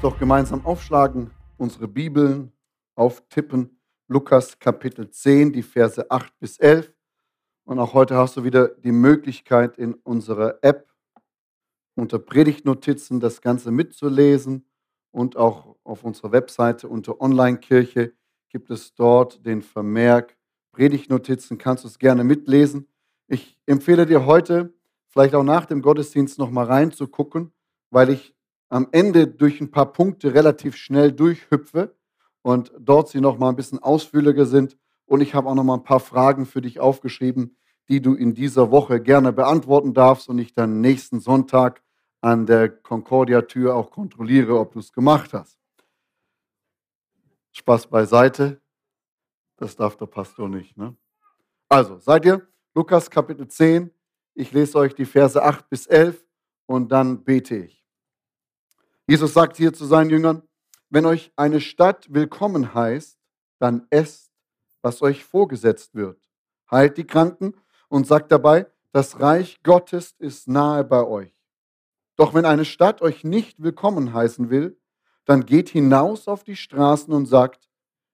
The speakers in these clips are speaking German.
doch gemeinsam aufschlagen, unsere Bibeln auftippen. Lukas Kapitel 10, die Verse 8 bis 11. Und auch heute hast du wieder die Möglichkeit, in unserer App unter Predigtnotizen das Ganze mitzulesen. Und auch auf unserer Webseite unter Online-Kirche gibt es dort den Vermerk Predigtnotizen. Kannst du es gerne mitlesen. Ich empfehle dir heute, vielleicht auch nach dem Gottesdienst nochmal reinzugucken, weil ich am Ende durch ein paar Punkte relativ schnell durchhüpfe und dort sie noch mal ein bisschen ausführlicher sind. Und ich habe auch noch mal ein paar Fragen für dich aufgeschrieben, die du in dieser Woche gerne beantworten darfst und ich dann nächsten Sonntag an der Concordia-Tür auch kontrolliere, ob du es gemacht hast. Spaß beiseite. Das darf der Pastor nicht. Ne? Also, seid ihr? Lukas Kapitel 10. Ich lese euch die Verse 8 bis 11 und dann bete ich. Jesus sagt hier zu seinen Jüngern, wenn euch eine Stadt willkommen heißt, dann esst, was euch vorgesetzt wird. Heilt die Kranken und sagt dabei, das Reich Gottes ist nahe bei euch. Doch wenn eine Stadt euch nicht willkommen heißen will, dann geht hinaus auf die Straßen und sagt,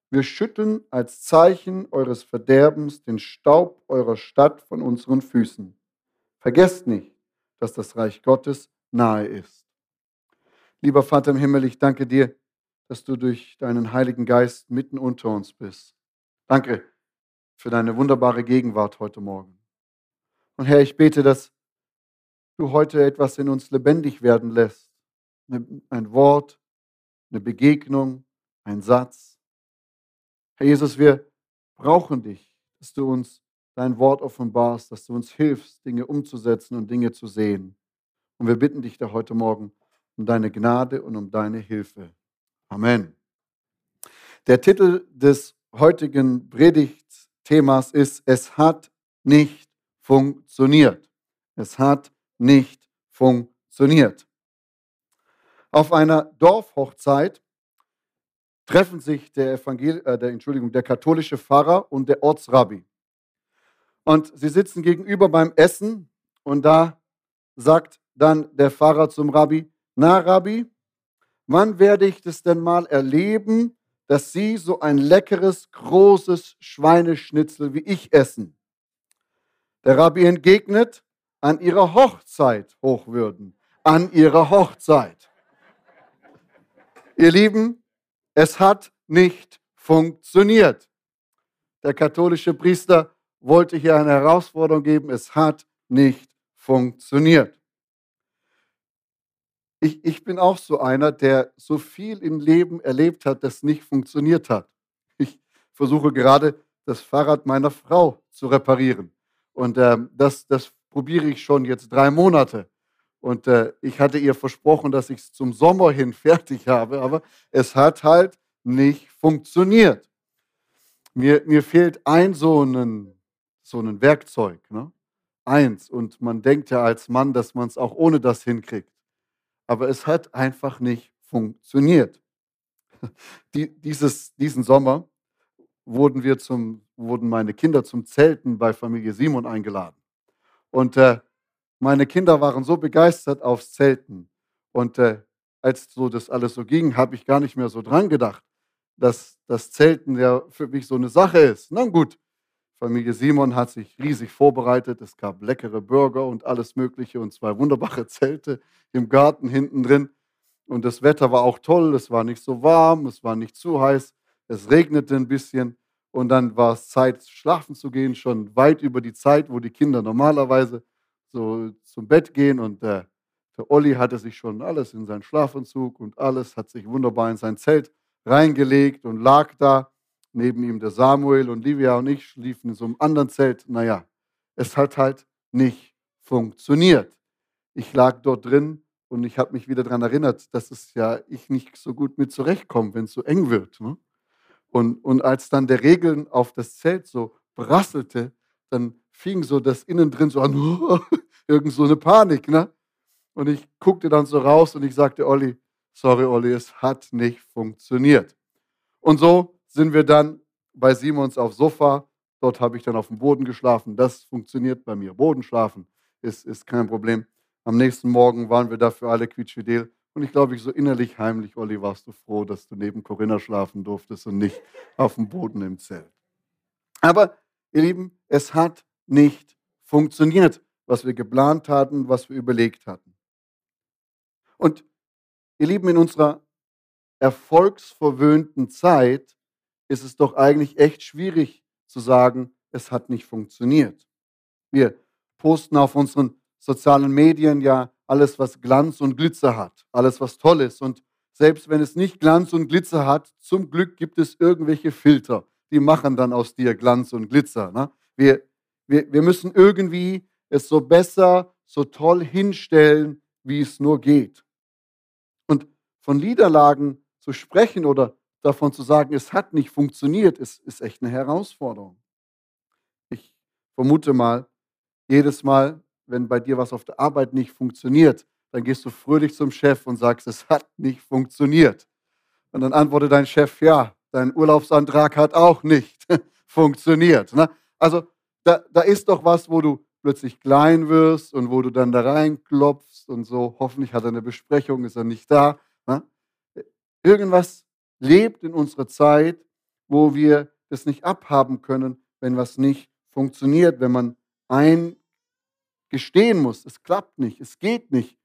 wir schütteln als Zeichen eures Verderbens den Staub eurer Stadt von unseren Füßen. Vergesst nicht, dass das Reich Gottes nahe ist. Lieber Vater im Himmel, ich danke dir, dass du durch deinen Heiligen Geist mitten unter uns bist. Danke für deine wunderbare Gegenwart heute Morgen. Und Herr, ich bete, dass du heute etwas in uns lebendig werden lässt. Ein Wort, eine Begegnung, ein Satz. Herr Jesus, wir brauchen dich, dass du uns dein Wort offenbarst, dass du uns hilfst, Dinge umzusetzen und Dinge zu sehen. Und wir bitten dich da heute Morgen, um deine Gnade und um deine Hilfe. Amen. Der Titel des heutigen Predigtthemas ist, es hat nicht funktioniert. Es hat nicht funktioniert. Auf einer Dorfhochzeit treffen sich der, Evangel äh, der, Entschuldigung, der katholische Pfarrer und der Ortsrabbi. Und sie sitzen gegenüber beim Essen und da sagt dann der Pfarrer zum Rabbi, na Rabbi, wann werde ich das denn mal erleben, dass Sie so ein leckeres, großes Schweineschnitzel wie ich essen? Der Rabbi entgegnet, an Ihrer Hochzeit hochwürden, an Ihrer Hochzeit. Ihr Lieben, es hat nicht funktioniert. Der katholische Priester wollte hier eine Herausforderung geben, es hat nicht funktioniert ich, ich bin auch so einer, der so viel im Leben erlebt hat, das nicht funktioniert hat. Ich versuche gerade das Fahrrad meiner Frau zu reparieren. Und äh, das, das probiere ich schon jetzt drei Monate. Und äh, ich hatte ihr versprochen, dass ich es zum Sommer hin fertig habe, aber es hat halt nicht funktioniert. Mir, mir fehlt ein so ein so ein Werkzeug. Ne? Eins. Und man denkt ja als Mann, dass man es auch ohne das hinkriegt aber es hat einfach nicht funktioniert. Die, dieses, diesen Sommer wurden wir zum, wurden meine Kinder zum Zelten bei Familie Simon eingeladen. Und äh, meine Kinder waren so begeistert aufs Zelten. Und äh, als so das alles so ging, habe ich gar nicht mehr so dran gedacht, dass das Zelten ja für mich so eine Sache ist. Na gut, Familie Simon hat sich riesig vorbereitet. Es gab leckere Burger und alles Mögliche und zwei wunderbare Zelte im Garten hinten drin. Und das Wetter war auch toll. Es war nicht so warm, es war nicht zu heiß. Es regnete ein bisschen. Und dann war es Zeit, schlafen zu gehen, schon weit über die Zeit, wo die Kinder normalerweise so zum Bett gehen. Und der, der Olli hatte sich schon alles in seinen Schlafanzug und alles, hat sich wunderbar in sein Zelt reingelegt und lag da. Neben ihm der Samuel und Livia und ich schliefen in so einem anderen Zelt. Naja, es hat halt nicht funktioniert. Ich lag dort drin und ich habe mich wieder daran erinnert, dass es ja ich nicht so gut mit zurechtkomme, wenn es so eng wird. Ne? Und, und als dann der Regeln auf das Zelt so brasselte, dann fing so das innen drin so an, irgend so eine Panik. Ne? Und ich guckte dann so raus und ich sagte, Olli, sorry Olli, es hat nicht funktioniert. Und so sind wir dann bei Simons aufs Sofa. Dort habe ich dann auf dem Boden geschlafen. Das funktioniert bei mir. Boden schlafen ist, ist kein Problem. Am nächsten Morgen waren wir dafür alle quietschfidel Und ich glaube, ich so innerlich heimlich, Olli, warst du froh, dass du neben Corinna schlafen durftest und nicht auf dem Boden im Zelt. Aber, ihr Lieben, es hat nicht funktioniert, was wir geplant hatten, was wir überlegt hatten. Und ihr Lieben, in unserer erfolgsverwöhnten Zeit ist es doch eigentlich echt schwierig zu sagen, es hat nicht funktioniert. Wir posten auf unseren sozialen Medien ja alles, was Glanz und Glitzer hat, alles, was toll ist. Und selbst wenn es nicht Glanz und Glitzer hat, zum Glück gibt es irgendwelche Filter, die machen dann aus dir Glanz und Glitzer. Ne? Wir, wir, wir müssen irgendwie es so besser, so toll hinstellen, wie es nur geht. Und von Niederlagen zu sprechen oder davon zu sagen, es hat nicht funktioniert, ist, ist echt eine Herausforderung. Ich vermute mal, jedes Mal, wenn bei dir was auf der Arbeit nicht funktioniert, dann gehst du fröhlich zum Chef und sagst, es hat nicht funktioniert. Und dann antwortet dein Chef, ja, dein Urlaubsantrag hat auch nicht funktioniert. Ne? Also da, da ist doch was, wo du plötzlich klein wirst und wo du dann da reinklopfst und so, hoffentlich hat er eine Besprechung, ist er nicht da. Ne? Irgendwas lebt in unserer Zeit, wo wir das nicht abhaben können, wenn was nicht funktioniert, wenn man eingestehen muss, es klappt nicht, es geht nicht.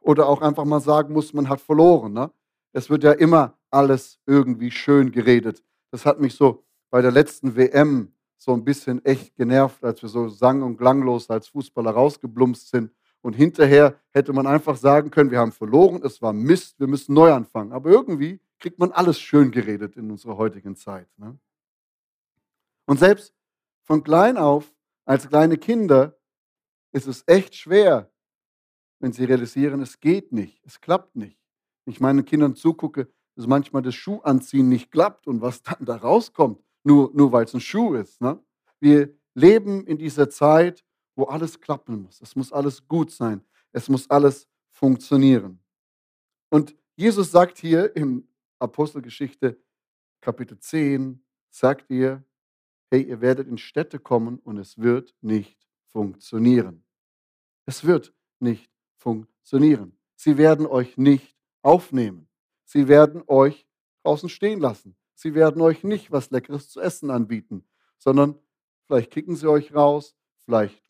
Oder auch einfach mal sagen muss, man hat verloren. Ne? Es wird ja immer alles irgendwie schön geredet. Das hat mich so bei der letzten WM so ein bisschen echt genervt, als wir so sang- und klanglos als Fußballer rausgeblumpst sind. Und hinterher hätte man einfach sagen können, wir haben verloren, es war Mist, wir müssen neu anfangen. Aber irgendwie kriegt man alles schön geredet in unserer heutigen Zeit. Ne? Und selbst von klein auf, als kleine Kinder, ist es echt schwer, wenn sie realisieren, es geht nicht, es klappt nicht. Wenn ich meinen Kindern zugucke, dass manchmal das Schuhanziehen nicht klappt und was dann da rauskommt nur, nur weil es ein Schuh ist. Ne? Wir leben in dieser Zeit, wo alles klappen muss. Es muss alles gut sein. Es muss alles funktionieren. Und Jesus sagt hier im Apostelgeschichte Kapitel 10, sagt ihr, hey, ihr werdet in Städte kommen und es wird nicht funktionieren. Es wird nicht funktionieren. Sie werden euch nicht aufnehmen. Sie werden euch draußen stehen lassen. Sie werden euch nicht was Leckeres zu essen anbieten, sondern vielleicht kicken sie euch raus, vielleicht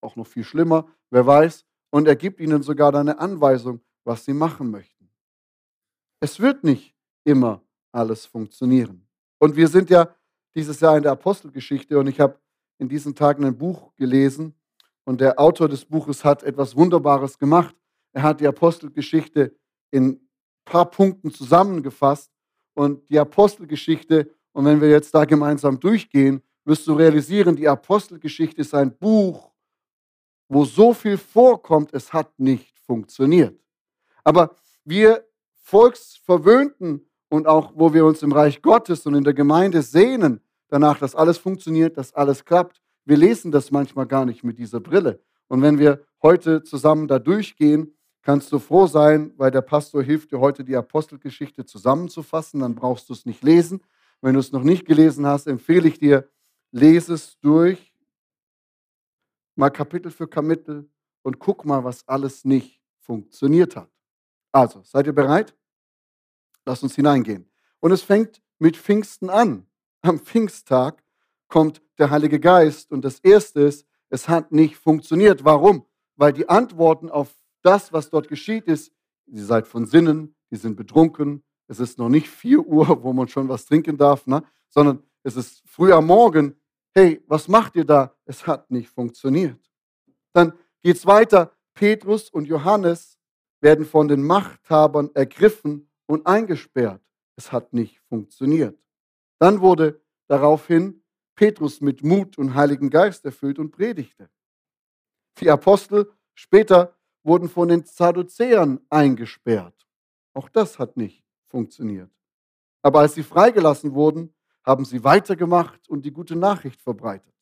auch noch viel schlimmer, wer weiß, und er gibt ihnen sogar eine Anweisung, was sie machen möchten. Es wird nicht immer alles funktionieren. Und wir sind ja dieses Jahr in der Apostelgeschichte und ich habe in diesen Tagen ein Buch gelesen und der Autor des Buches hat etwas Wunderbares gemacht. Er hat die Apostelgeschichte in ein paar Punkten zusammengefasst und die Apostelgeschichte. Und wenn wir jetzt da gemeinsam durchgehen, wirst du realisieren, die Apostelgeschichte ist ein Buch, wo so viel vorkommt, es hat nicht funktioniert. Aber wir Volksverwöhnten und auch wo wir uns im Reich Gottes und in der Gemeinde sehnen, danach, dass alles funktioniert, dass alles klappt, wir lesen das manchmal gar nicht mit dieser Brille. Und wenn wir heute zusammen da durchgehen, kannst du froh sein, weil der Pastor hilft dir heute die Apostelgeschichte zusammenzufassen. Dann brauchst du es nicht lesen. Wenn du es noch nicht gelesen hast, empfehle ich dir, lese es durch, mal Kapitel für Kapitel und guck mal, was alles nicht funktioniert hat. Also, seid ihr bereit? Lass uns hineingehen. Und es fängt mit Pfingsten an. Am Pfingsttag kommt der Heilige Geist und das Erste ist, es hat nicht funktioniert. Warum? Weil die Antworten auf das, was dort geschieht, ist, ihr seid von Sinnen, die sind betrunken, es ist noch nicht 4 Uhr, wo man schon was trinken darf, ne? sondern es ist früh am Morgen. Hey, was macht ihr da? Es hat nicht funktioniert. Dann geht es weiter. Petrus und Johannes werden von den Machthabern ergriffen und eingesperrt. Es hat nicht funktioniert. Dann wurde daraufhin Petrus mit Mut und Heiligen Geist erfüllt und predigte. Die Apostel später wurden von den Sadduzäern eingesperrt. Auch das hat nicht funktioniert. Aber als sie freigelassen wurden, haben sie weitergemacht und die gute Nachricht verbreitet.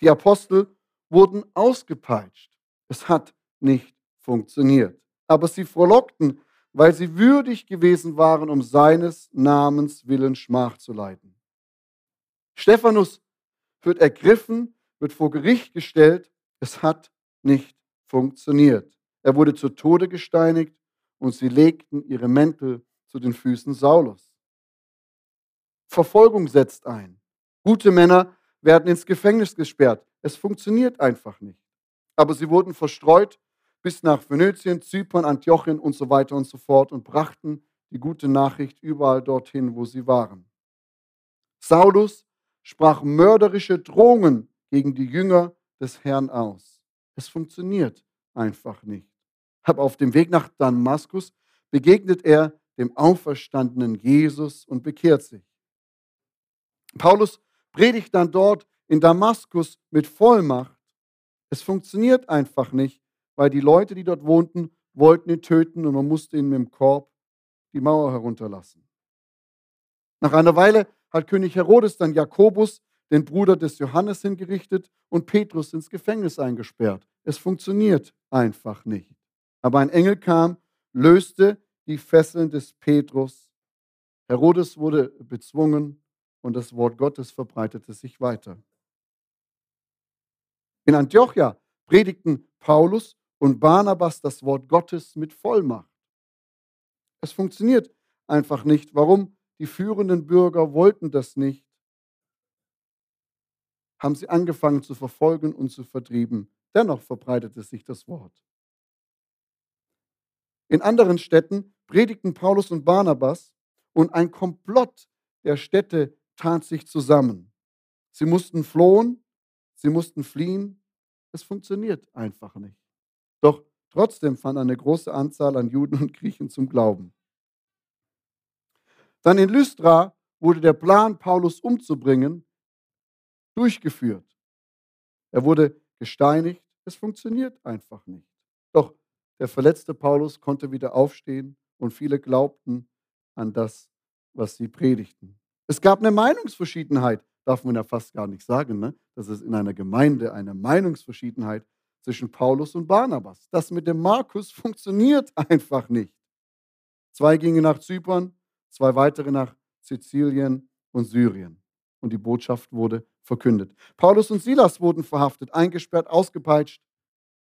Die Apostel wurden ausgepeitscht. Es hat nicht funktioniert. Aber sie frohlockten, weil sie würdig gewesen waren, um seines Namens willen Schmach zu leiden. Stephanus wird ergriffen, wird vor Gericht gestellt. Es hat nicht funktioniert. Er wurde zu Tode gesteinigt und sie legten ihre Mäntel zu den Füßen Saulus. Verfolgung setzt ein. Gute Männer werden ins Gefängnis gesperrt. Es funktioniert einfach nicht. Aber sie wurden verstreut bis nach Phönizien, Zypern, Antiochien und so weiter und so fort und brachten die gute Nachricht überall dorhin, wo sie waren. Saulus sprach mörderische Drohungen gegen die Jünger des Herrn aus. Es funktioniert einfach nicht. Aber auf dem Weg nach Damaskus begegnet er dem auferstandenen Jesus und bekehrt sich. Paulus predigt dann dort in Damaskus mit Vollmacht. Es funktioniert einfach nicht, weil die Leute, die dort wohnten, wollten ihn töten und man musste ihn mit dem Korb die Mauer herunterlassen. Nach einer Weile hat König Herodes dann Jakobus, den Bruder des Johannes, hingerichtet und Petrus ins Gefängnis eingesperrt. Es funktioniert einfach nicht. Aber ein Engel kam, löste die Fesseln des Petrus. Herodes wurde bezwungen und das Wort Gottes verbreitete sich weiter. In Antiochia predigten Paulus und Barnabas das Wort Gottes mit Vollmacht. Es funktioniert einfach nicht. Warum? Die führenden Bürger wollten das nicht. Haben sie angefangen zu verfolgen und zu vertrieben. Dennoch verbreitete sich das Wort. In anderen Städten predigten Paulus und Barnabas und ein Komplott der Städte tat sich zusammen. Sie mussten flohen, sie mussten fliehen. Es funktioniert einfach nicht. Doch trotzdem fand eine große Anzahl an Juden und Griechen zum Glauben. Dann in Lystra wurde der Plan, Paulus umzubringen, durchgeführt. Er wurde gesteinigt. Es funktioniert einfach nicht. Doch der verletzte Paulus konnte wieder aufstehen und viele glaubten an das, was sie predigten. Es gab eine Meinungsverschiedenheit, darf man ja fast gar nicht sagen, ne? dass es in einer Gemeinde eine Meinungsverschiedenheit zwischen Paulus und Barnabas. Das mit dem Markus funktioniert einfach nicht. Zwei gingen nach Zypern, zwei weitere nach Sizilien und Syrien. Und die Botschaft wurde verkündet. Paulus und Silas wurden verhaftet, eingesperrt, ausgepeitscht.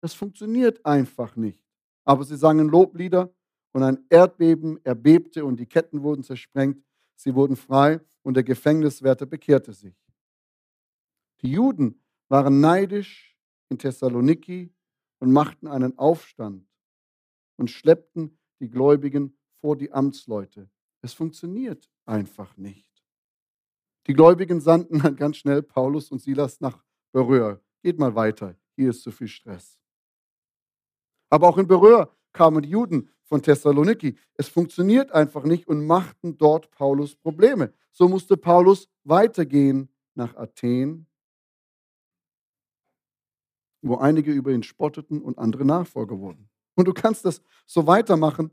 Das funktioniert einfach nicht. Aber sie sangen Loblieder und ein Erdbeben erbebte und die Ketten wurden zersprengt Sie wurden frei und der Gefängniswärter bekehrte sich. Die Juden waren neidisch in Thessaloniki und machten einen Aufstand und schleppten die Gläubigen vor die Amtsleute. Es funktioniert einfach nicht. Die Gläubigen sandten dann ganz schnell Paulus und Silas nach Beröa. Geht mal weiter, hier ist zu viel Stress. Aber auch in Beröa kamen die Juden von Thessaloniki. Es funktioniert einfach nicht und machten dort Paulus Probleme. So musste Paulus weitergehen nach Athen, wo einige über ihn spotteten und andere Nachfolger wurden. Und du kannst das so weitermachen.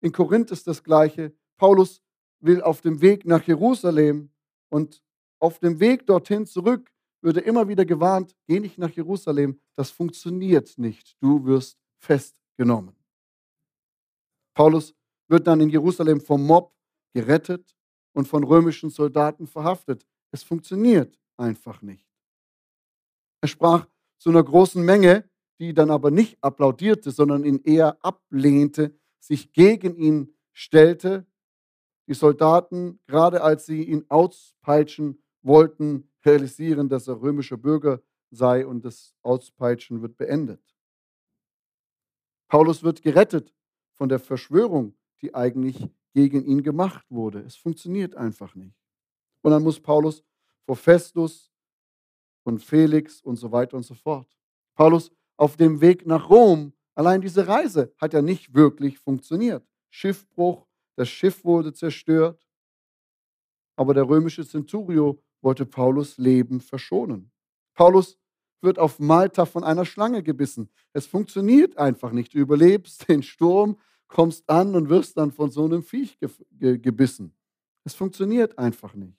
In Korinth ist das Gleiche. Paulus will auf dem Weg nach Jerusalem und auf dem Weg dorthin zurück würde immer wieder gewarnt, geh nicht nach Jerusalem, das funktioniert nicht, du wirst festgenommen. Paulus wird dann in Jerusalem vom Mob gerettet und von römischen Soldaten verhaftet. Es funktioniert einfach nicht. Er sprach zu einer großen Menge, die dann aber nicht applaudierte, sondern ihn eher ablehnte, sich gegen ihn stellte. Die Soldaten, gerade als sie ihn auspeitschen wollten, realisieren, dass er römischer Bürger sei und das Auspeitschen wird beendet. Paulus wird gerettet von der Verschwörung, die eigentlich gegen ihn gemacht wurde. Es funktioniert einfach nicht. Und dann muss Paulus vor Festus und Felix und so weiter und so fort. Paulus auf dem Weg nach Rom, allein diese Reise hat ja nicht wirklich funktioniert. Schiffbruch, das Schiff wurde zerstört, aber der römische Centurio wollte Paulus Leben verschonen. Paulus wird auf Malta von einer Schlange gebissen. Es funktioniert einfach nicht. Du überlebst den Sturm, kommst an und wirst dann von so einem Viech gebissen. Es funktioniert einfach nicht.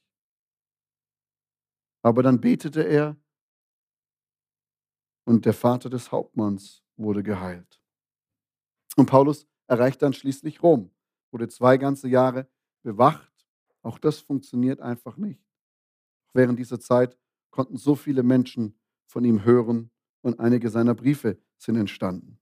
Aber dann betete er und der Vater des Hauptmanns wurde geheilt. Und Paulus erreicht dann schließlich Rom, wurde zwei ganze Jahre bewacht. Auch das funktioniert einfach nicht. Während dieser Zeit konnten so viele Menschen von ihm hören und einige seiner Briefe sind entstanden.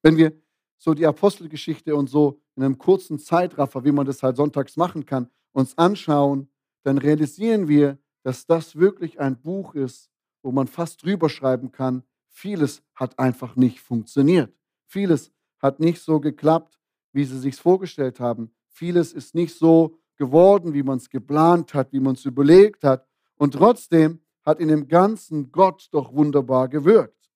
Wenn wir so die Apostelgeschichte und so in einem kurzen Zeitraffer, wie man das halt sonntags machen kann, uns anschauen, dann realisieren wir, dass das wirklich ein Buch ist, wo man fast drüber schreiben kann, vieles hat einfach nicht funktioniert. Vieles hat nicht so geklappt, wie sie sich vorgestellt haben. Vieles ist nicht so geworden, wie man es geplant hat, wie man es überlegt hat. Und trotzdem hat in dem Ganzen Gott doch wunderbar gewirkt.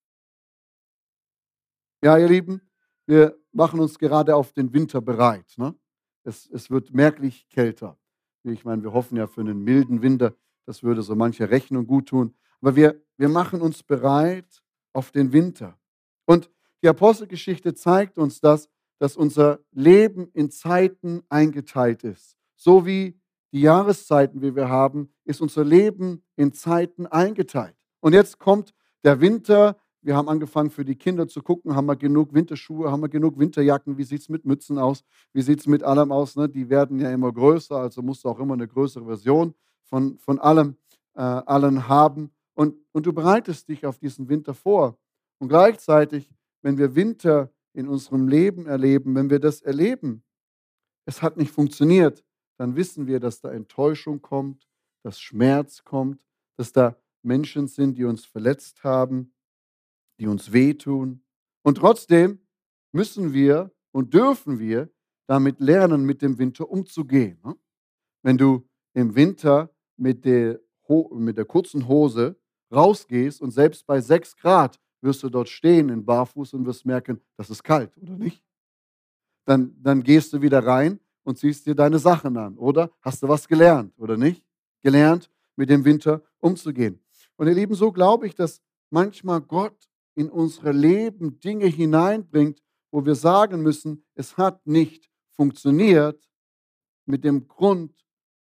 Ja, ihr Lieben, wir machen uns gerade auf den Winter bereit. Ne? Es, es wird merklich kälter. Ich meine, wir hoffen ja für einen milden Winter, das würde so manche Rechnung gut tun. Aber wir, wir machen uns bereit auf den Winter. Und die Apostelgeschichte zeigt uns das, dass unser Leben in Zeiten eingeteilt ist. So wie die Jahreszeiten, wie wir haben, ist unser Leben in Zeiten eingeteilt. Und jetzt kommt der Winter. Wir haben angefangen für die Kinder zu gucken, haben wir genug Winterschuhe, haben wir genug Winterjacken, wie sieht es mit Mützen aus, wie sieht es mit allem aus. Ne? Die werden ja immer größer, also musst du auch immer eine größere Version von, von allem, äh, allen haben. Und, und du bereitest dich auf diesen Winter vor. Und gleichzeitig, wenn wir Winter in unserem Leben erleben, wenn wir das erleben, es hat nicht funktioniert, dann wissen wir, dass da Enttäuschung kommt, dass Schmerz kommt, dass da Menschen sind, die uns verletzt haben, die uns wehtun. Und trotzdem müssen wir und dürfen wir damit lernen, mit dem Winter umzugehen. Ne? Wenn du im Winter mit der, mit der kurzen Hose rausgehst und selbst bei 6 Grad wirst du dort stehen in Barfuß und wirst merken, das ist kalt, oder nicht? Dann, dann gehst du wieder rein und ziehst dir deine Sachen an, oder? Hast du was gelernt, oder nicht? Gelernt, mit dem Winter umzugehen. Und ihr Lieben, so glaube ich, dass manchmal Gott in unsere Leben Dinge hineinbringt, wo wir sagen müssen, es hat nicht funktioniert, mit dem Grund,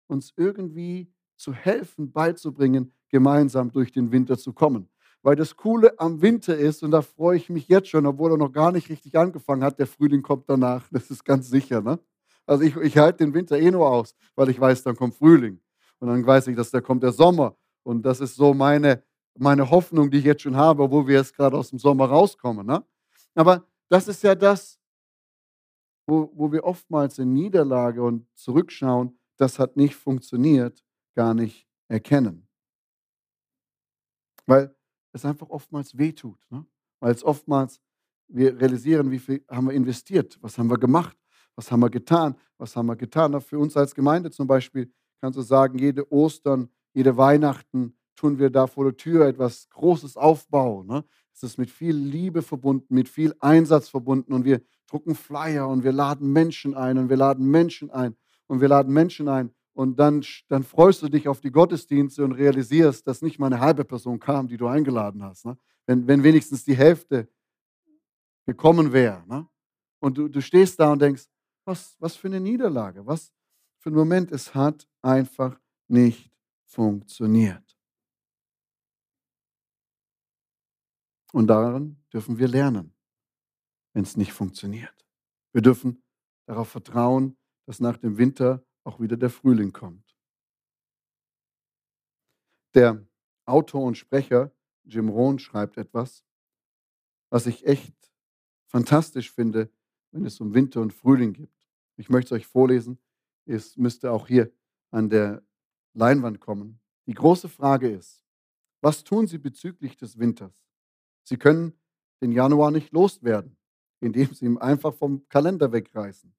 uns irgendwie zu helfen, beizubringen, gemeinsam durch den Winter zu kommen. Weil das Coole am Winter ist, und da freue ich mich jetzt schon, obwohl er noch gar nicht richtig angefangen hat, der Frühling kommt danach, das ist ganz sicher. Ne? Also ich, ich halte den Winter eh nur aus, weil ich weiß, dann kommt Frühling. Und dann weiß ich, dass da kommt der Sommer. Und das ist so meine, meine Hoffnung, die ich jetzt schon habe, obwohl wir jetzt gerade aus dem Sommer rauskommen. Ne? Aber das ist ja das, wo, wo wir oftmals in Niederlage und zurückschauen, das hat nicht funktioniert, gar nicht erkennen. Weil es einfach oftmals wehtut. Ne? Weil es oftmals, wir realisieren, wie viel haben wir investiert, was haben wir gemacht, was haben wir getan, was haben wir getan. Für uns als Gemeinde zum Beispiel kannst du sagen, jede Ostern, jede Weihnachten tun wir da vor der Tür etwas Großes aufbauen. Ne? Es ist mit viel Liebe verbunden, mit viel Einsatz verbunden und wir drucken Flyer und wir laden Menschen ein und wir laden Menschen ein und wir laden Menschen ein und dann, dann freust du dich auf die Gottesdienste und realisierst, dass nicht mal eine halbe Person kam, die du eingeladen hast. Ne? Wenn, wenn wenigstens die Hälfte gekommen wäre. Ne? Und du, du stehst da und denkst, was, was für eine Niederlage, was für ein Moment. Es hat einfach nicht funktioniert. Und daran dürfen wir lernen, wenn es nicht funktioniert. Wir dürfen darauf vertrauen, dass nach dem Winter auch wieder der Frühling kommt. Der Autor und Sprecher Jim Rohn schreibt etwas, was ich echt fantastisch finde, wenn es um Winter und Frühling gibt. Ich möchte es euch vorlesen. Es müsste auch hier an der Leinwand kommen. Die große Frage ist, was tun Sie bezüglich des Winters? Sie können den Januar nicht loswerden, indem Sie ihn einfach vom Kalender wegreißen.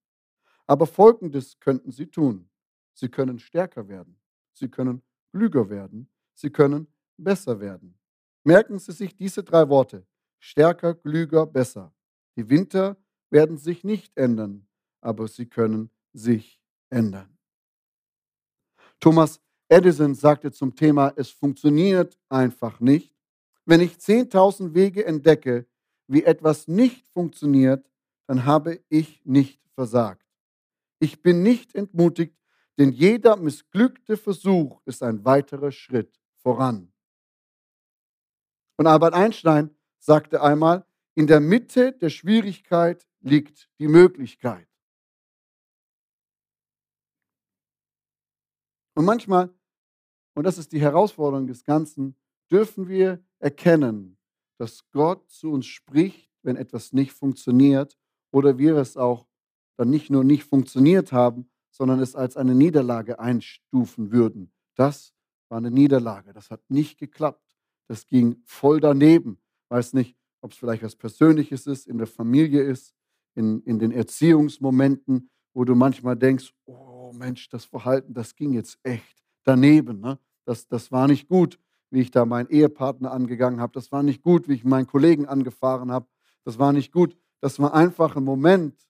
Aber Folgendes könnten Sie tun. Sie können stärker werden. Sie können klüger werden. Sie können besser werden. Merken Sie sich diese drei Worte. Stärker, klüger, besser. Die Winter werden sich nicht ändern, aber sie können sich ändern. Thomas Edison sagte zum Thema, es funktioniert einfach nicht. Wenn ich 10.000 Wege entdecke, wie etwas nicht funktioniert, dann habe ich nicht versagt. Ich bin nicht entmutigt, denn jeder missglückte Versuch ist ein weiterer Schritt voran. Und Albert Einstein sagte einmal, in der Mitte der Schwierigkeit liegt die Möglichkeit. Und manchmal, und das ist die Herausforderung des Ganzen, dürfen wir erkennen, dass Gott zu uns spricht, wenn etwas nicht funktioniert oder wir es auch dann nicht nur nicht funktioniert haben, sondern es als eine Niederlage einstufen würden. Das war eine Niederlage. Das hat nicht geklappt. Das ging voll daneben. Weiß nicht, ob es vielleicht was Persönliches ist, in der Familie ist, in, in den Erziehungsmomenten, wo du manchmal denkst, oh Mensch, das Verhalten, das ging jetzt echt daneben. Ne? Das, das war nicht gut, wie ich da meinen Ehepartner angegangen habe. Das war nicht gut, wie ich meinen Kollegen angefahren habe. Das war nicht gut. Das war einfach ein Moment,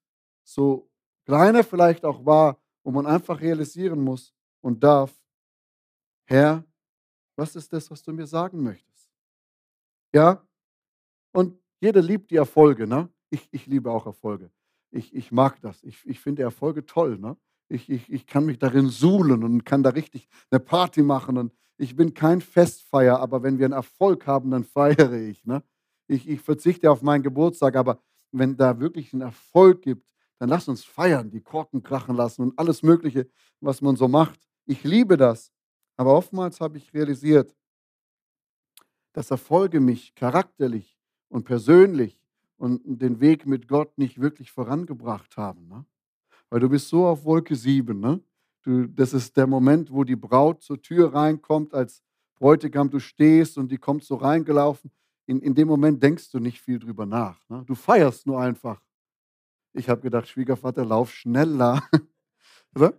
so kleiner vielleicht auch war, wo man einfach realisieren muss und darf, Herr, was ist das, was du mir sagen möchtest? Ja? Und jeder liebt die Erfolge, ne? Ich, ich liebe auch Erfolge. Ich, ich mag das. Ich, ich finde Erfolge toll, ne? Ich, ich, ich kann mich darin suhlen und kann da richtig eine Party machen. Und ich bin kein Festfeier, aber wenn wir einen Erfolg haben, dann feiere ich. Ne? Ich, ich verzichte auf meinen Geburtstag, aber wenn da wirklich einen Erfolg gibt, dann lass uns feiern, die Korken krachen lassen und alles Mögliche, was man so macht. Ich liebe das. Aber oftmals habe ich realisiert, dass Erfolge mich charakterlich und persönlich und den Weg mit Gott nicht wirklich vorangebracht haben. Ne? Weil du bist so auf Wolke 7. Ne? Du, das ist der Moment, wo die Braut zur Tür reinkommt als Bräutigam. Du stehst und die kommt so reingelaufen. In, in dem Moment denkst du nicht viel drüber nach. Ne? Du feierst nur einfach. Ich habe gedacht, Schwiegervater, lauf schneller.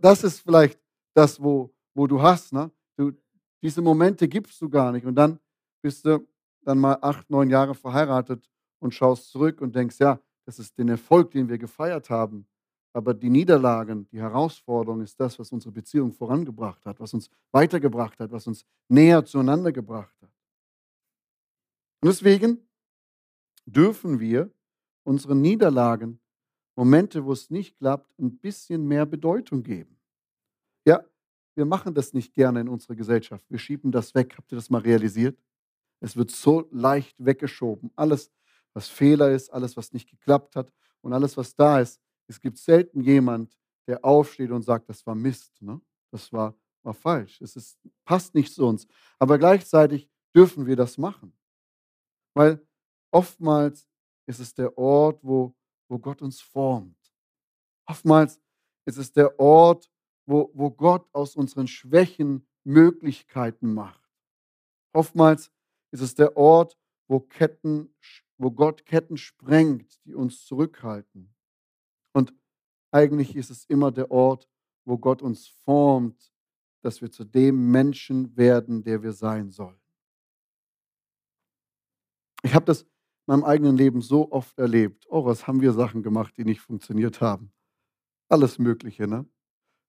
das ist vielleicht das, wo, wo du hast. Ne? Du, diese Momente gibst du gar nicht. Und dann bist du dann mal acht, neun Jahre verheiratet und schaust zurück und denkst, ja, das ist den Erfolg, den wir gefeiert haben. Aber die Niederlagen, die Herausforderung ist das, was unsere Beziehung vorangebracht hat, was uns weitergebracht hat, was uns näher zueinander gebracht hat. Und deswegen dürfen wir unseren Niederlagen, Momente, wo es nicht klappt, ein bisschen mehr Bedeutung geben. Ja, wir machen das nicht gerne in unserer Gesellschaft. Wir schieben das weg. Habt ihr das mal realisiert? Es wird so leicht weggeschoben. Alles, was Fehler ist, alles, was nicht geklappt hat und alles, was da ist. Es gibt selten jemand, der aufsteht und sagt, das war Mist. Ne? Das war, war falsch. Es ist, passt nicht zu uns. Aber gleichzeitig dürfen wir das machen. Weil oftmals ist es der Ort, wo, wo Gott uns formt. Oftmals ist es der Ort, wo, wo Gott aus unseren Schwächen Möglichkeiten macht. Oftmals ist es der Ort, wo, Ketten, wo Gott Ketten sprengt, die uns zurückhalten. Und eigentlich ist es immer der Ort, wo Gott uns formt, dass wir zu dem Menschen werden, der wir sein sollen. Ich habe das meinem eigenen Leben so oft erlebt. Oh, was haben wir Sachen gemacht, die nicht funktioniert haben. Alles Mögliche, ne?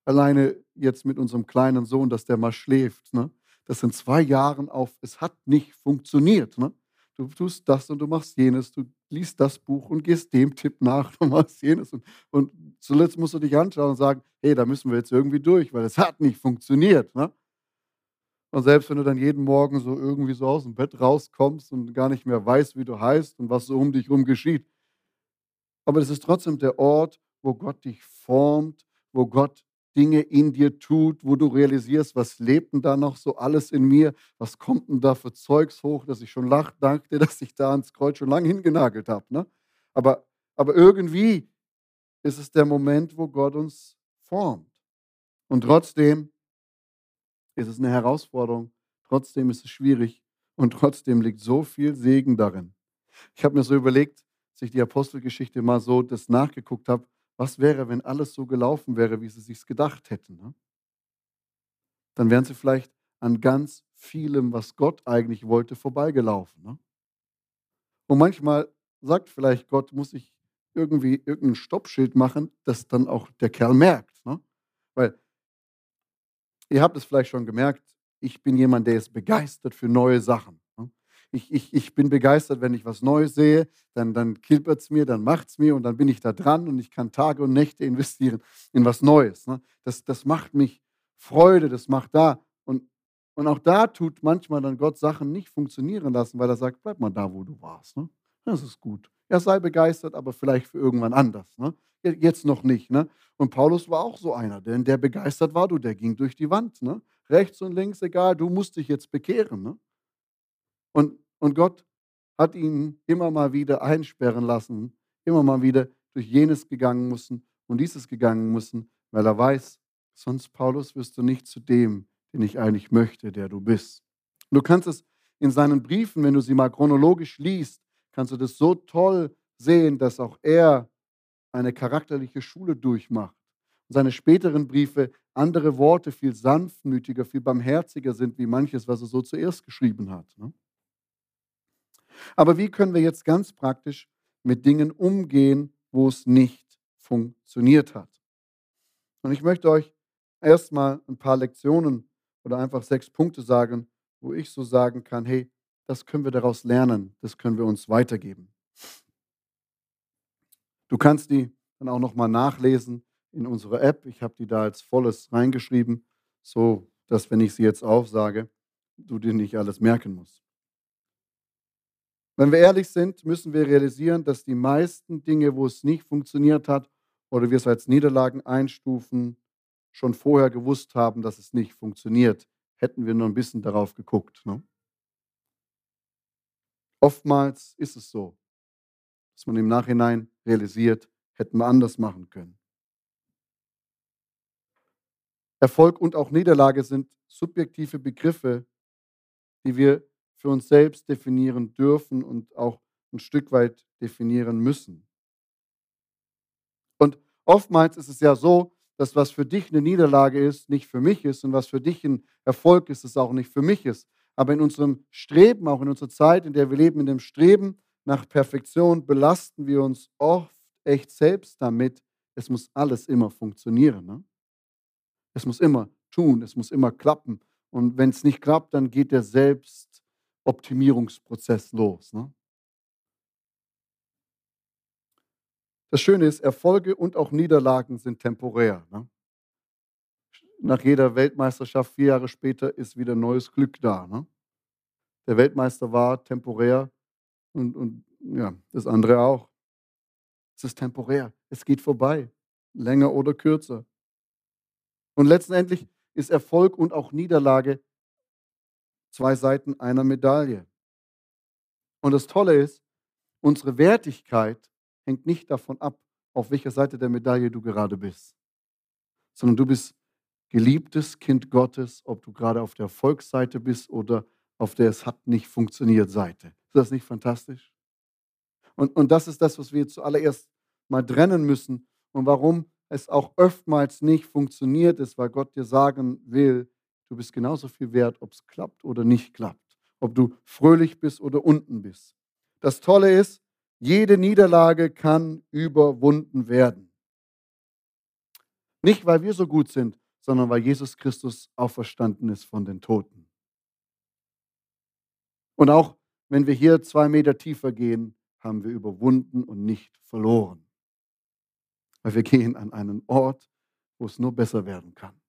Alleine jetzt mit unserem kleinen Sohn, dass der mal schläft, ne? Das sind zwei Jahren auf, es hat nicht funktioniert, ne? Du tust das und du machst jenes, du liest das Buch und gehst dem Tipp nach, du machst jenes. Und, und zuletzt musst du dich anschauen und sagen, hey, da müssen wir jetzt irgendwie durch, weil es hat nicht funktioniert. Ne? Und selbst wenn du dann jeden Morgen so irgendwie so aus dem Bett rauskommst und gar nicht mehr weißt, wie du heißt und was so um dich herum geschieht. Aber es ist trotzdem der Ort, wo Gott dich formt, wo Gott Dinge in dir tut, wo du realisierst, was lebt denn da noch so alles in mir? Was kommt denn da für Zeugs hoch, dass ich schon lacht, dankte, dass ich da ans Kreuz schon lange hingenagelt habe. Ne? Aber, aber irgendwie ist es der Moment, wo Gott uns formt. Und trotzdem ist es eine Herausforderung, trotzdem ist es schwierig und trotzdem liegt so viel Segen darin. Ich habe mir so überlegt, als ich die Apostelgeschichte mal so das nachgeguckt habe, was wäre, wenn alles so gelaufen wäre, wie sie sich gedacht hätten? Ne? Dann wären sie vielleicht an ganz vielem, was Gott eigentlich wollte, vorbeigelaufen. Ne? Und manchmal sagt vielleicht Gott, muss ich irgendwie irgendein Stoppschild machen, das dann auch der Kerl merkt. Ne? Weil ihr habt es vielleicht schon gemerkt, ich bin jemand, der ist begeistert für neue Sachen ich, ich, ich bin begeistert, wenn ich was Neues sehe, dann, dann kilpert es mir, dann macht es mir und dann bin ich da dran und ich kann Tage und Nächte investieren in was Neues. Ne? Das, das macht mich Freude, das macht da. Und, und auch da tut manchmal dann Gott Sachen nicht funktionieren lassen, weil er sagt, bleib mal da, wo du warst. Ne? Das ist gut. Er sei begeistert, aber vielleicht für irgendwann anders. Ne? Jetzt noch nicht. Ne? Und Paulus war auch so einer, denn der begeistert war du, der ging durch die Wand. Ne? Rechts und links, egal, du musst dich jetzt bekehren. Ne? Und und Gott hat ihn immer mal wieder einsperren lassen immer mal wieder durch jenes gegangen müssen und dieses gegangen müssen, weil er weiß, sonst, Paulus, wirst du nicht zu dem, den ich eigentlich möchte, der du bist. Du kannst es in seinen Briefen, wenn du sie mal chronologisch liest, kannst du das so toll sehen, dass auch er eine charakterliche Schule durchmacht. Und seine späteren Briefe andere Worte viel sanftmütiger, viel barmherziger sind, wie manches, was er so zuerst geschrieben hat. Ne? Aber wie können wir jetzt ganz praktisch mit Dingen umgehen, wo es nicht funktioniert hat? Und ich möchte euch erstmal ein paar Lektionen oder einfach sechs Punkte sagen, wo ich so sagen kann, hey, das können wir daraus lernen, das können wir uns weitergeben. Du kannst die dann auch nochmal nachlesen in unserer App. Ich habe die da als volles reingeschrieben, so dass, wenn ich sie jetzt aufsage, du dir nicht alles merken musst. Wenn wir ehrlich sind, müssen wir realisieren, dass die meisten Dinge, wo es nicht funktioniert hat oder wir es als Niederlagen einstufen, schon vorher gewusst haben, dass es nicht funktioniert. Hätten wir nur ein bisschen darauf geguckt. Ne? Oftmals ist es so, dass man im Nachhinein realisiert, hätten wir anders machen können. Erfolg und auch Niederlage sind subjektive Begriffe, die wir für uns selbst definieren dürfen und auch ein Stück weit definieren müssen. Und oftmals ist es ja so, dass was für dich eine Niederlage ist, nicht für mich ist und was für dich ein Erfolg ist, es auch nicht für mich ist. Aber in unserem Streben, auch in unserer Zeit, in der wir leben, in dem Streben nach Perfektion, belasten wir uns oft echt selbst damit, es muss alles immer funktionieren. Ne? Es muss immer tun, es muss immer klappen. Und wenn es nicht klappt, dann geht der Selbstoptimierungsprozess los. Ne? Das Schöne ist, Erfolge und auch Niederlagen sind temporär. Ne? Nach jeder Weltmeisterschaft, vier Jahre später, ist wieder neues Glück da. Ne? Der Weltmeister war temporär und, und ja, das andere auch. Es ist temporär. Es geht vorbei. Länger oder kürzer. Und letztendlich ist Erfolg und auch Niederlage zwei Seiten einer Medaille. Und das Tolle ist, unsere Wertigkeit hängt nicht davon ab, auf welcher Seite der Medaille du gerade bist, sondern du bist geliebtes Kind Gottes, ob du gerade auf der Erfolgsseite bist oder auf der es hat nicht funktioniert Seite. Ist das nicht fantastisch? Und, und das ist das, was wir zuallererst mal trennen müssen und warum es auch oftmals nicht funktioniert ist, weil Gott dir sagen will, du bist genauso viel wert, ob es klappt oder nicht klappt, ob du fröhlich bist oder unten bist. Das Tolle ist, jede Niederlage kann überwunden werden. Nicht, weil wir so gut sind, sondern weil Jesus Christus auferstanden ist von den Toten. Und auch wenn wir hier zwei Meter tiefer gehen, haben wir überwunden und nicht verloren. Weil wir gehen an einen Ort, wo es nur besser werden kann.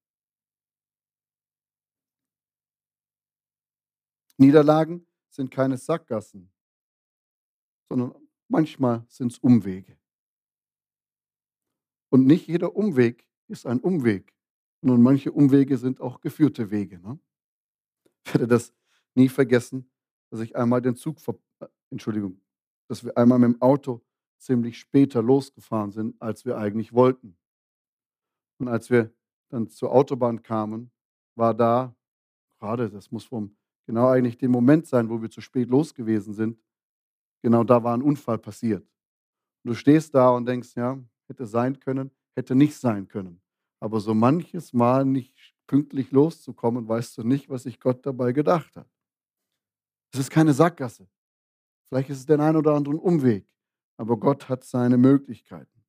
Niederlagen sind keine Sackgassen, sondern manchmal sind es Umwege. Und nicht jeder Umweg ist ein Umweg, sondern manche Umwege sind auch geführte Wege. Ne? Ich werde das nie vergessen, dass ich einmal den Zug, äh, Entschuldigung, dass wir einmal mit dem Auto ziemlich später losgefahren sind, als wir eigentlich wollten. Und als wir dann zur Autobahn kamen, war da, gerade, das muss vom, genau eigentlich dem Moment sein, wo wir zu spät los gewesen sind, genau da war ein Unfall passiert. Und du stehst da und denkst, ja, hätte sein können, hätte nicht sein können. Aber so manches Mal nicht pünktlich loszukommen, weißt du nicht, was sich Gott dabei gedacht hat. Es ist keine Sackgasse. Vielleicht ist es der ein oder andere Umweg aber Gott hat seine Möglichkeiten.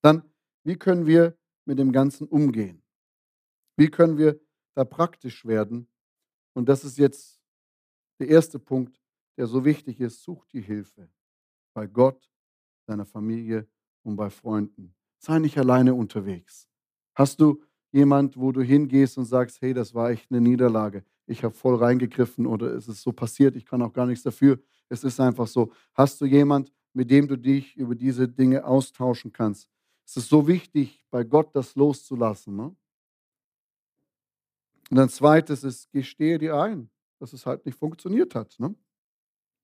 Dann, wie können wir mit dem Ganzen umgehen? Wie können wir da praktisch werden? Und das ist jetzt der erste Punkt, der so wichtig ist. Such die Hilfe bei Gott, deiner Familie und bei Freunden. Sei nicht alleine unterwegs. Hast du jemand, wo du hingehst und sagst, hey, das war echt eine Niederlage. Ich habe voll reingegriffen oder es ist so passiert, ich kann auch gar nichts dafür. Es ist einfach so. Hast du jemand, mit dem du dich über diese Dinge austauschen kannst? Es ist so wichtig, bei Gott das loszulassen. Ne? Und dann zweites ist, gestehe dir ein, dass es halt nicht funktioniert hat. Ne?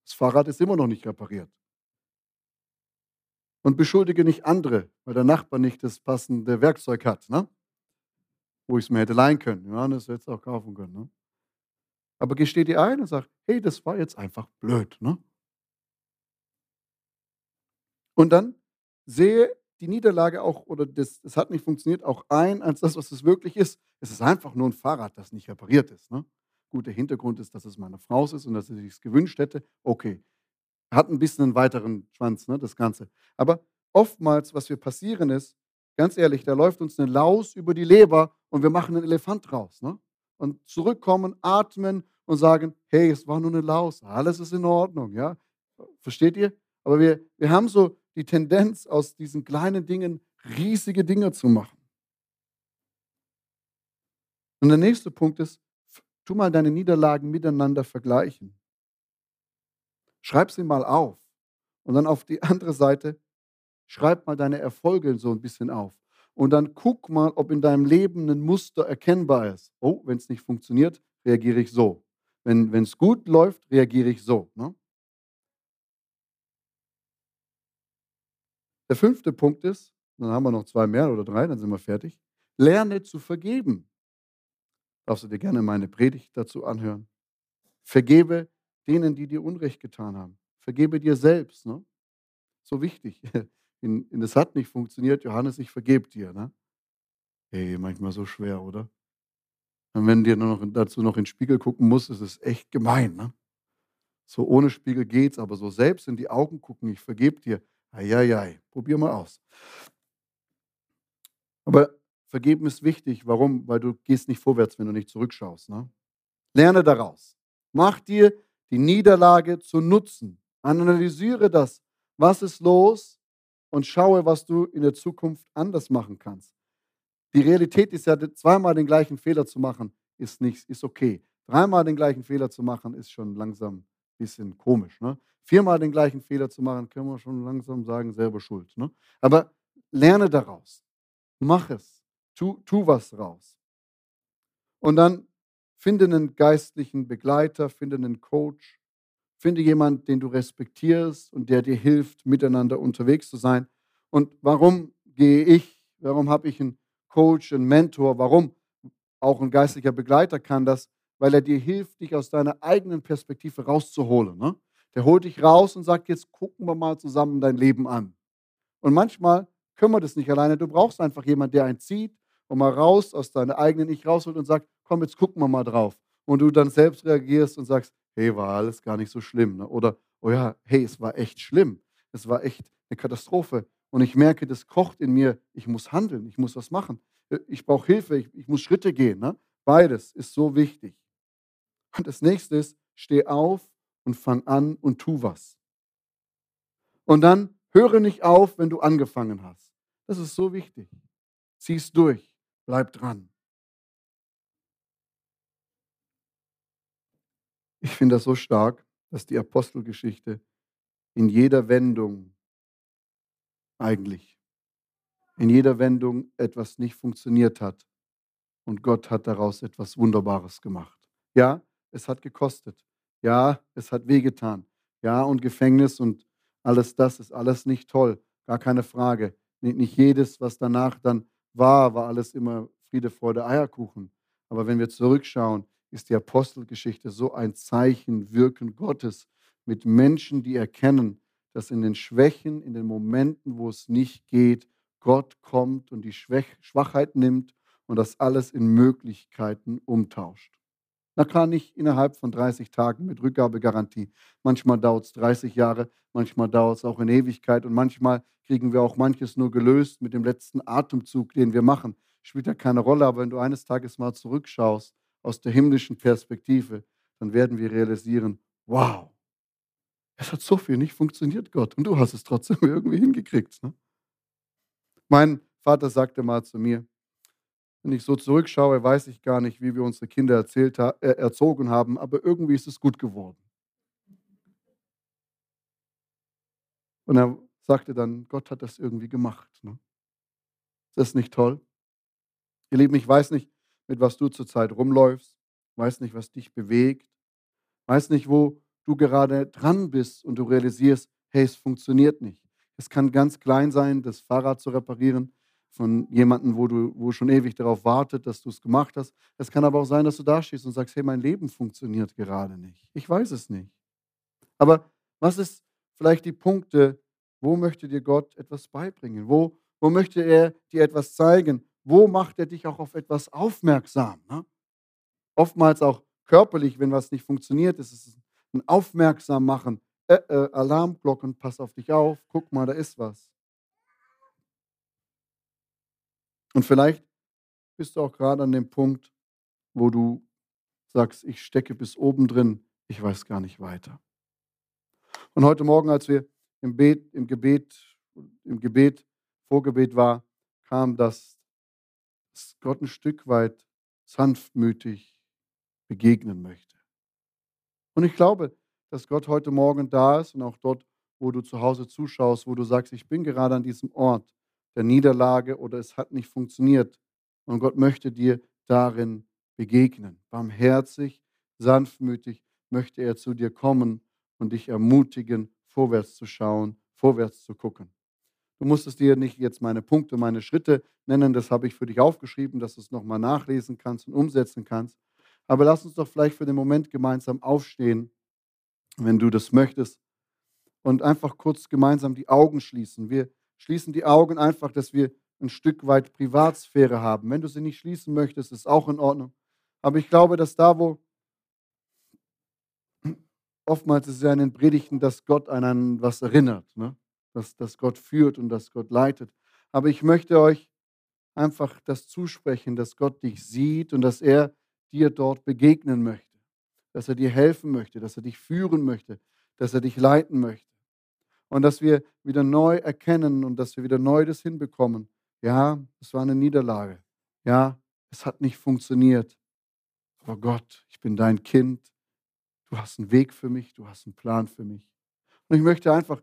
Das Fahrrad ist immer noch nicht repariert. Und beschuldige nicht andere, weil der Nachbar nicht das passende Werkzeug hat, ne? wo ich es mir hätte leihen können. Johannes hätte es auch kaufen können. Ne? Aber gesteh dir ein und sag, hey, das war jetzt einfach blöd. Ne? Und dann sehe die Niederlage auch, oder das, das hat nicht funktioniert, auch ein als das, was es wirklich ist. Es ist einfach nur ein Fahrrad, das nicht repariert ist. Ne? Gut, der Hintergrund ist, dass es meine Frau ist und dass sie sich gewünscht hätte. Okay, hat ein bisschen einen weiteren Schwanz, ne, das Ganze. Aber oftmals, was wir passieren ist, ganz ehrlich, da läuft uns eine Laus über die Leber und wir machen einen Elefant raus. Ne? Und zurückkommen, atmen und sagen, hey, es war nur eine Laus, alles ist in Ordnung. Ja? Versteht ihr? Aber wir, wir haben so die Tendenz, aus diesen kleinen Dingen riesige Dinge zu machen. Und der nächste Punkt ist, tu mal deine Niederlagen miteinander vergleichen. Schreib sie mal auf. Und dann auf die andere Seite, schreib mal deine Erfolge so ein bisschen auf. Und dann guck mal, ob in deinem Leben ein Muster erkennbar ist. Oh, wenn es nicht funktioniert, reagiere ich so. Wenn es gut läuft, reagiere ich so. Ne? Der fünfte Punkt ist, dann haben wir noch zwei mehr oder drei, dann sind wir fertig. Lerne zu vergeben. Darfst du dir gerne meine Predigt dazu anhören. Vergebe denen, die dir Unrecht getan haben. Vergebe dir selbst. Ne? So wichtig. In, in, das hat nicht funktioniert. Johannes, ich vergebe dir. Ne? Hey, manchmal so schwer, oder? Und wenn dir noch, dazu noch in den Spiegel gucken musst, ist es echt gemein. Ne? So ohne Spiegel geht's, aber so selbst in die Augen gucken, ich vergebe dir. Eieiei, probier mal aus. Aber vergeben ist wichtig. Warum? Weil du gehst nicht vorwärts, wenn du nicht zurückschaust. Ne? Lerne daraus. Mach dir die Niederlage zu nutzen. Analysiere das. Was ist los? Und schaue, was du in der Zukunft anders machen kannst. Die Realität ist ja, zweimal den gleichen Fehler zu machen, ist nichts, ist okay. Dreimal den gleichen Fehler zu machen, ist schon langsam ein bisschen komisch. Ne? Viermal den gleichen Fehler zu machen, können wir schon langsam sagen, selber schuld. Ne? Aber lerne daraus. Mach es. Tu, tu was raus. Und dann Finde einen geistlichen Begleiter, finde einen Coach, finde jemanden, den du respektierst und der dir hilft, miteinander unterwegs zu sein. Und warum gehe ich, warum habe ich einen Coach, einen Mentor, warum auch ein geistlicher Begleiter kann das, weil er dir hilft, dich aus deiner eigenen Perspektive rauszuholen. Ne? Der holt dich raus und sagt, jetzt gucken wir mal zusammen dein Leben an. Und manchmal können wir das nicht alleine. Du brauchst einfach jemanden, der einen zieht und mal raus aus deiner eigenen Ich rausholt und sagt, komm, jetzt gucken wir mal drauf. Und du dann selbst reagierst und sagst, hey, war alles gar nicht so schlimm. Ne? Oder, oh ja, hey, es war echt schlimm. Es war echt eine Katastrophe. Und ich merke, das kocht in mir. Ich muss handeln, ich muss was machen. Äh, ich brauche Hilfe, ich, ich, muss Schritte gehen. Ne? Beides ist so wichtig. Und das nächste ist, steh auf und fang an und tu was. Und dann höre nicht auf, wenn du angefangen hast. Das ist so wichtig. Zieh es durch. Bleib dran. Ich finde das so stark, dass die Apostelgeschichte in jeder Wendung eigentlich, in jeder Wendung etwas nicht funktioniert hat. Und Gott hat daraus etwas Wunderbares gemacht. Ja, es hat gekostet. Ja, es hat wehgetan. Ja, und Gefängnis und alles das ist alles nicht toll. Gar keine Frage. Nicht jedes, was danach dann war, war alles immer Friede, Freude, Eierkuchen. Aber wenn wir zurückschauen, ist die Apostelgeschichte so ein Zeichen Wirken Gottes mit Menschen, die erkennen, dass in den Schwächen, in den Momenten, wo es nicht geht, Gott kommt und die Schwachheit nimmt und das alles in Möglichkeiten umtauscht. Na klar, nicht innerhalb von 30 Tagen mit Rückgabegarantie. Manchmal dauert es 30 Jahre, manchmal dauert es auch in Ewigkeit und manchmal kriegen wir auch manches nur gelöst mit dem letzten Atemzug, den wir machen. Spielt ja keine Rolle, aber wenn du eines Tages mal zurückschaust, aus der himmlischen Perspektive, dann werden wir realisieren, wow, es hat so viel nicht funktioniert, Gott, und du hast es trotzdem irgendwie hingekriegt. Ne? Mein Vater sagte mal zu mir, wenn ich so zurückschaue, weiß ich gar nicht, wie wir unsere Kinder erzählt, äh, erzogen haben, aber irgendwie ist es gut geworden. Und er sagte dann, Gott hat das irgendwie gemacht. Ne? Ist das nicht toll? Ihr Lieben, ich weiß nicht, mit was du zurzeit rumläufst, weiß nicht, was dich bewegt, weiß nicht, wo du gerade dran bist und du realisierst, hey, es funktioniert nicht. Es kann ganz klein sein, das Fahrrad zu reparieren von jemandem, wo du wo schon ewig darauf wartet, dass du es gemacht hast. Es kann aber auch sein, dass du da stehst und sagst, hey, mein Leben funktioniert gerade nicht. Ich weiß es nicht. Aber was ist vielleicht die Punkte, wo möchte dir Gott etwas beibringen? Wo, wo möchte er dir etwas zeigen? Wo macht er dich auch auf etwas aufmerksam? Ne? Oftmals auch körperlich, wenn was nicht funktioniert, ist es ein Aufmerksam machen. Äh, äh, Alarmglocken, pass auf dich auf, guck mal, da ist was. Und vielleicht bist du auch gerade an dem Punkt, wo du sagst, ich stecke bis oben drin, ich weiß gar nicht weiter. Und heute Morgen, als wir im, Bet, im Gebet, im Gebet, Vorgebet war, kam das, dass Gott ein Stück weit sanftmütig begegnen möchte. Und ich glaube, dass Gott heute Morgen da ist und auch dort, wo du zu Hause zuschaust, wo du sagst, ich bin gerade an diesem Ort der Niederlage oder es hat nicht funktioniert. Und Gott möchte dir darin begegnen. Barmherzig, sanftmütig möchte er zu dir kommen und dich ermutigen, vorwärts zu schauen, vorwärts zu gucken. Du musstest dir nicht jetzt meine Punkte, meine Schritte nennen, das habe ich für dich aufgeschrieben, dass du es nochmal nachlesen kannst und umsetzen kannst. Aber lass uns doch vielleicht für den Moment gemeinsam aufstehen, wenn du das möchtest, und einfach kurz gemeinsam die Augen schließen. Wir schließen die Augen einfach, dass wir ein Stück weit Privatsphäre haben. Wenn du sie nicht schließen möchtest, ist auch in Ordnung. Aber ich glaube, dass da, wo oftmals ist es ja in den Predigten, dass Gott einen was erinnert, ne? Dass, dass Gott führt und dass Gott leitet. Aber ich möchte euch einfach das zusprechen, dass Gott dich sieht und dass er dir dort begegnen möchte, dass er dir helfen möchte, dass er dich führen möchte, dass er dich leiten möchte. Und dass wir wieder neu erkennen und dass wir wieder neu das hinbekommen. Ja, es war eine Niederlage. Ja, es hat nicht funktioniert. Aber Gott, ich bin dein Kind. Du hast einen Weg für mich, du hast einen Plan für mich. Und ich möchte einfach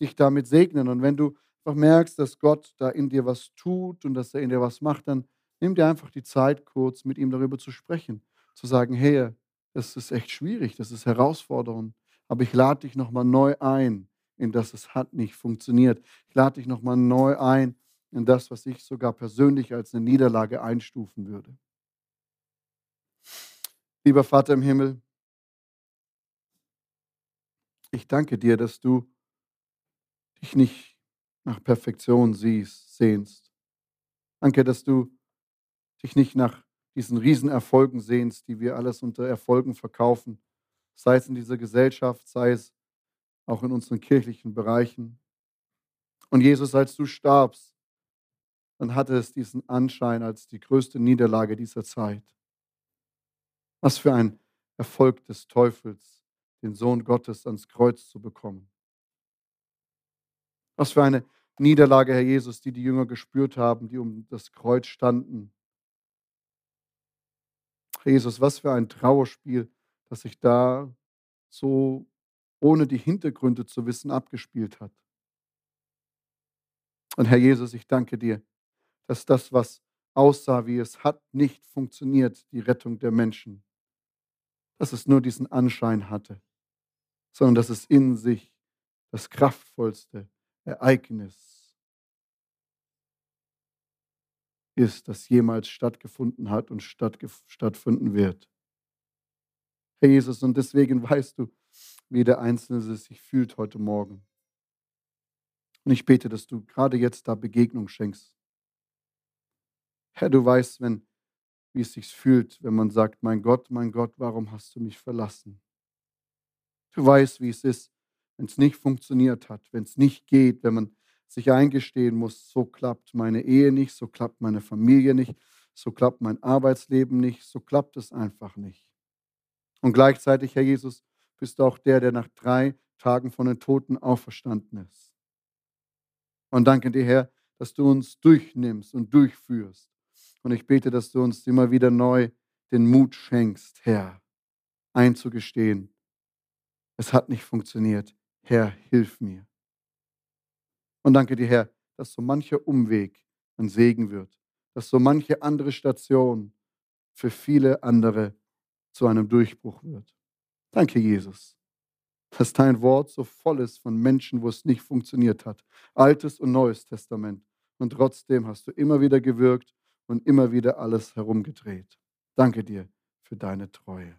dich damit segnen. Und wenn du einfach merkst, dass Gott da in dir was tut und dass er in dir was macht, dann nimm dir einfach die Zeit kurz, mit ihm darüber zu sprechen. Zu sagen, hey, das ist echt schwierig, das ist herausfordernd. Aber ich lade dich nochmal neu ein, in das es hat nicht funktioniert. Ich lade dich nochmal neu ein in das, was ich sogar persönlich als eine Niederlage einstufen würde. Lieber Vater im Himmel, ich danke dir, dass du dich nicht nach Perfektion siehst, sehnst. Danke, dass du dich nicht nach diesen Riesenerfolgen sehnst, die wir alles unter Erfolgen verkaufen, sei es in dieser Gesellschaft, sei es auch in unseren kirchlichen Bereichen. Und Jesus, als du starbst, dann hatte es diesen Anschein als die größte Niederlage dieser Zeit. Was für ein Erfolg des Teufels, den Sohn Gottes ans Kreuz zu bekommen. Was für eine Niederlage, Herr Jesus, die die Jünger gespürt haben, die um das Kreuz standen. Jesus, was für ein Trauerspiel, das sich da so ohne die Hintergründe zu wissen abgespielt hat. Und Herr Jesus, ich danke dir, dass das, was aussah, wie es hat, nicht funktioniert, die Rettung der Menschen. Dass es nur diesen Anschein hatte, sondern dass es in sich das kraftvollste Ereignis ist, das jemals stattgefunden hat und stattfinden wird. Herr Jesus, und deswegen weißt du, wie der Einzelne sich fühlt heute Morgen. Und ich bete, dass du gerade jetzt da Begegnung schenkst. Herr, du weißt, wenn, wie es sich fühlt, wenn man sagt, mein Gott, mein Gott, warum hast du mich verlassen? Du weißt, wie es ist, wenn es nicht funktioniert hat, wenn es nicht geht, wenn man sich eingestehen muss, so klappt meine Ehe nicht, so klappt meine Familie nicht, so klappt mein Arbeitsleben nicht, so klappt es einfach nicht. Und gleichzeitig, Herr Jesus, bist du auch der, der nach drei Tagen von den Toten auferstanden ist. Und danke dir, Herr, dass du uns durchnimmst und durchführst. Und ich bete, dass du uns immer wieder neu den Mut schenkst, Herr, einzugestehen. Es hat nicht funktioniert. Herr, hilf mir. Und danke dir, Herr, dass so mancher Umweg ein Segen wird, dass so manche andere Station für viele andere zu einem Durchbruch wird. Danke, Jesus. dass dein Wort so voll ist von Menschen, wo es nicht funktioniert hat. Altes und Neues Testament. Und trotzdem hast du immer wieder gewirkt und immer wieder alles herumgedreht. Danke dir für deine Treue.